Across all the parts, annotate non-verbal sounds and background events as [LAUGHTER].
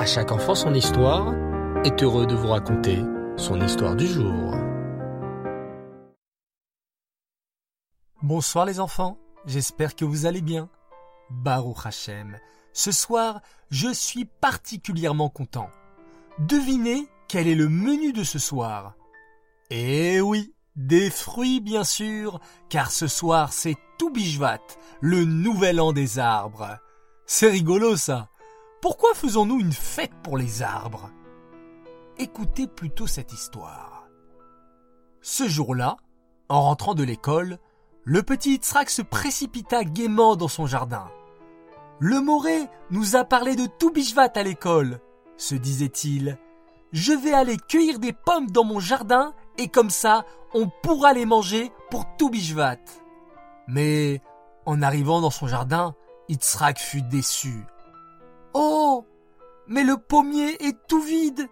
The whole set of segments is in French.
À chaque enfant son histoire est heureux de vous raconter son histoire du jour. Bonsoir les enfants, j'espère que vous allez bien. Baruch Hashem, ce soir, je suis particulièrement content. Devinez quel est le menu de ce soir? Eh oui, des fruits bien sûr, car ce soir c'est Toubishvat, le nouvel an des arbres. C'est rigolo ça. Pourquoi faisons-nous une fête pour les arbres? Écoutez plutôt cette histoire. Ce jour-là, en rentrant de l'école, le petit Yitzhak se précipita gaiement dans son jardin. Le Moré nous a parlé de Toubishvat à l'école, se disait-il. Je vais aller cueillir des pommes dans mon jardin et comme ça, on pourra les manger pour Toubishvat. Mais, en arrivant dans son jardin, Yitzhak fut déçu. Oh Mais le pommier est tout vide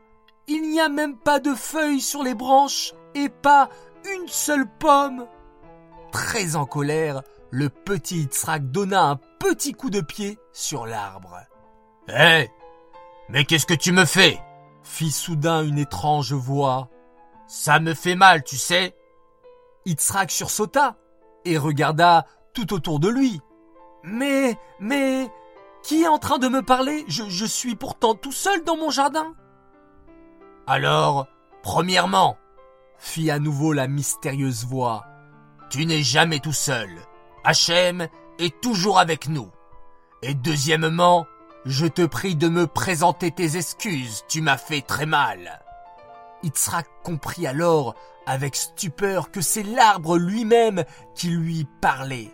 Il n'y a même pas de feuilles sur les branches et pas une seule pomme Très en colère, le petit Yitzhak donna un petit coup de pied sur l'arbre. Hé Mais qu'est-ce que tu me fais? Fit soudain une étrange voix. Ça me fait mal, tu sais. Yitzhak sursauta et regarda tout autour de lui. Mais, mais, qui est en train de me parler? Je, suis pourtant tout seul dans mon jardin. Alors, premièrement, fit à nouveau la mystérieuse voix, tu n'es jamais tout seul. Hachem est toujours avec nous. Et deuxièmement, je te prie de me présenter tes excuses, tu m'as fait très mal. Yitzhak comprit alors avec stupeur que c'est l'arbre lui-même qui lui parlait.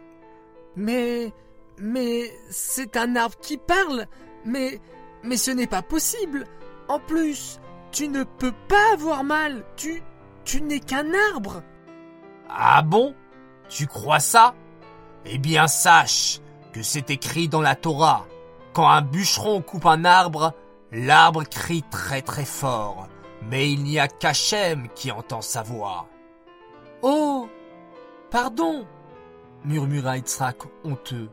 Mais, mais, c'est un arbre qui parle, mais, mais ce n'est pas possible. En plus, tu ne peux pas avoir mal, tu, tu n'es qu'un arbre. Ah bon? Tu crois ça? Eh bien, sache que c'est écrit dans la Torah. Quand un bûcheron coupe un arbre, l'arbre crie très très fort, mais il n'y a qu'Hachem qui entend sa voix. Oh Pardon murmura Yitzhak honteux.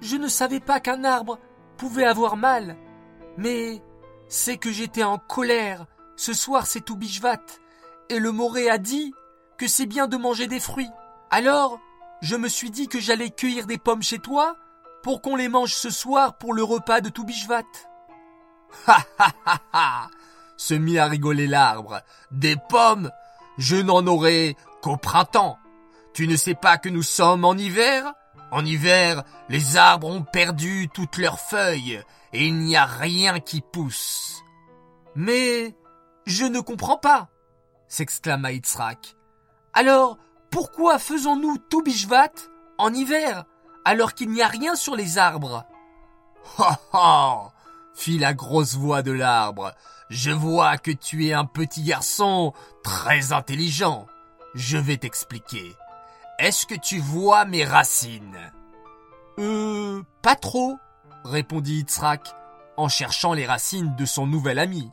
Je ne savais pas qu'un arbre pouvait avoir mal, mais c'est que j'étais en colère. Ce soir c'est tout bishvat, et le Moré a dit que c'est bien de manger des fruits. Alors, je me suis dit que j'allais cueillir des pommes chez toi pour qu'on les mange ce soir pour le repas de Toubishvat. Ha ha ha ha se mit à rigoler l'arbre. Des pommes Je n'en aurai qu'au printemps. Tu ne sais pas que nous sommes en hiver? En hiver, les arbres ont perdu toutes leurs feuilles et il n'y a rien qui pousse. Mais je ne comprends pas, s'exclama Yitzhak. Alors, pourquoi faisons-nous tout bishvat en hiver alors qu'il n'y a rien sur les arbres? Ha ha fit la grosse voix de l'arbre. Je vois que tu es un petit garçon très intelligent. Je vais t'expliquer. Est-ce que tu vois mes racines? Euh, pas trop, répondit Yitzhak en cherchant les racines de son nouvel ami.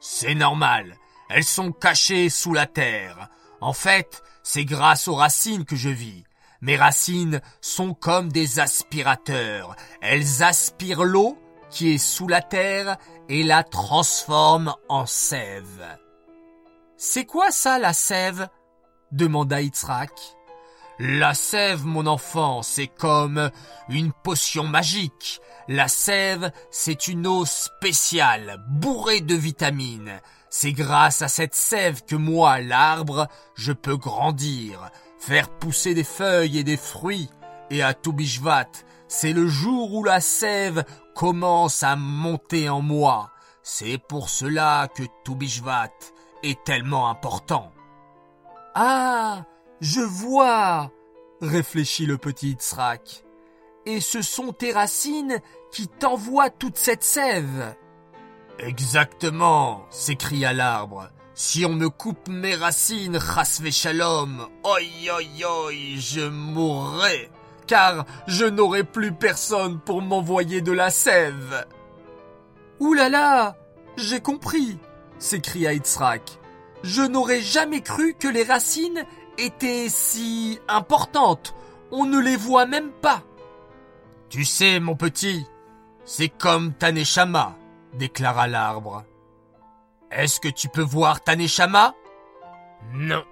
C'est normal, elles sont cachées sous la terre. En fait, c'est grâce aux racines que je vis. Mes racines sont comme des aspirateurs. Elles aspirent l'eau qui est sous la terre et la transforment en sève. C'est quoi ça, la sève? demanda Yitzhak. La sève, mon enfant, c'est comme une potion magique. La sève, c'est une eau spéciale, bourrée de vitamines. C'est grâce à cette sève que moi, l'arbre, je peux grandir, faire pousser des feuilles et des fruits. Et à Toubishvat, c'est le jour où la sève commence à monter en moi. C'est pour cela que Toubishvat est tellement important. Ah, je vois, réfléchit le petit Yitzhak. Et ce sont tes racines qui t'envoient toute cette sève. Exactement, s'écria l'arbre. Si on me coupe mes racines, shalom, oi oi oi, je mourrai, car je n'aurai plus personne pour m'envoyer de la sève. Ouh là j'ai compris, s'écria Yitzhak. Je n'aurais jamais cru que les racines étaient si importantes. On ne les voit même pas. Tu sais, mon petit, c'est comme ta neshama. déclara l'arbre. Est-ce que tu peux voir ta Non.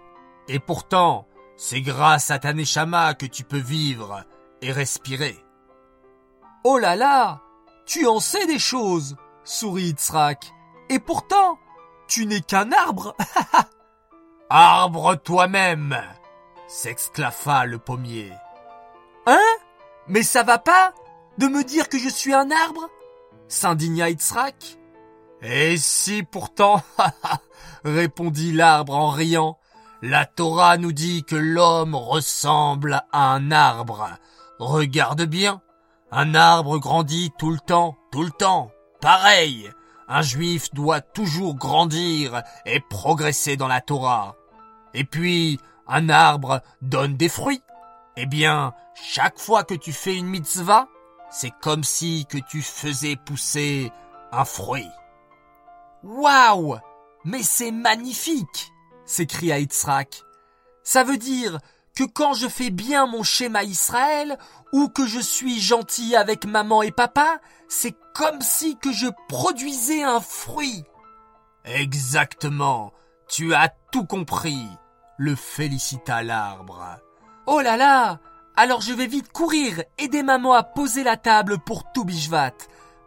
Et pourtant, c'est grâce à ta que tu peux vivre et respirer. Oh là là Tu en sais des choses sourit Itzrak. Et pourtant, tu n'es qu'un arbre [LAUGHS] Arbre toi-même s'exclaffa le pommier. Hein? Mais ça va pas de me dire que je suis un arbre? s'indigna Itzrak. Et si pourtant, [LAUGHS] répondit l'arbre en riant, la Torah nous dit que l'homme ressemble à un arbre. Regarde bien, un arbre grandit tout le temps, tout le temps, pareil. Un juif doit toujours grandir et progresser dans la Torah. Et puis, un arbre donne des fruits. Eh bien, chaque fois que tu fais une mitzvah, c'est comme si que tu faisais pousser un fruit. Waouh Mais c'est magnifique s'écria Yitzhak. Ça veut dire que quand je fais bien mon schéma Israël, ou que je suis gentil avec maman et papa, c'est comme si que je produisais un fruit. Exactement. Tu as tout compris. Le félicita l'arbre. Oh là là alors je vais vite courir, aider maman à poser la table pour tout.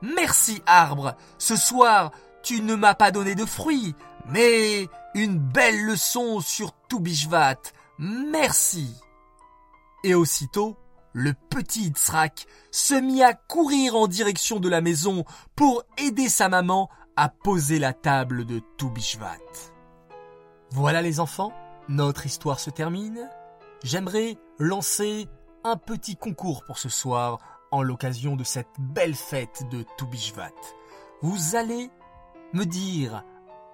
Merci arbre, ce soir tu ne m'as pas donné de fruits, mais une belle leçon sur tout. Merci. Et aussitôt, le petit Itzrak se mit à courir en direction de la maison pour aider sa maman à poser la table de tout Bishvat. Voilà les enfants, notre histoire se termine. J'aimerais lancer un petit concours pour ce soir en l'occasion de cette belle fête de Toubishvat. Vous allez me dire,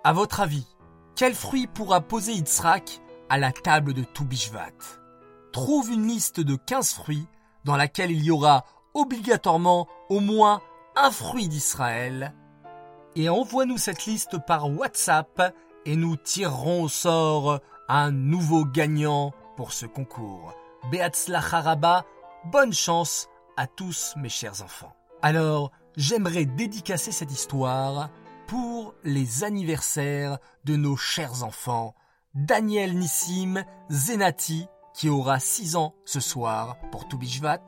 à votre avis, quel fruit pourra poser Yitzhak à la table de Toubishvat Trouve une liste de 15 fruits dans laquelle il y aura obligatoirement au moins un fruit d'Israël et envoie-nous cette liste par WhatsApp et nous tirerons au sort un nouveau gagnant pour ce concours. Beatzlacharaba, bonne chance à tous mes chers enfants. Alors, j'aimerais dédicacer cette histoire pour les anniversaires de nos chers enfants, Daniel Nissim Zenati, qui aura 6 ans ce soir pour Toubishvat,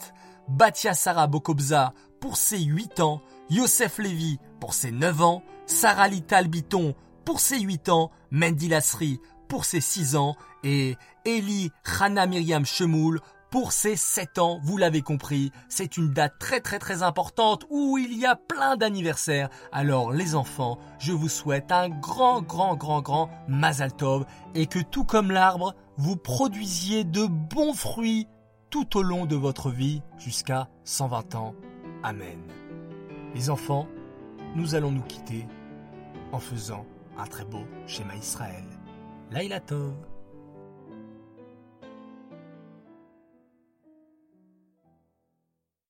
Batia Sarah Bokobza pour ses 8 ans, Yosef Lévy pour ses 9 ans, Sarah Lital Biton pour ses 8 ans, Mendy Lasri pour ses 6 ans et Eli Hana Myriam Chemoul pour ses 7 ans, vous l'avez compris, c'est une date très très très importante où il y a plein d'anniversaires. Alors les enfants, je vous souhaite un grand grand grand grand Mazal Tov et que tout comme l'arbre, vous produisiez de bons fruits tout au long de votre vie jusqu'à 120 ans. Amen. Les enfants, nous allons nous quitter en faisant un très beau schéma Israël. Laila Tov.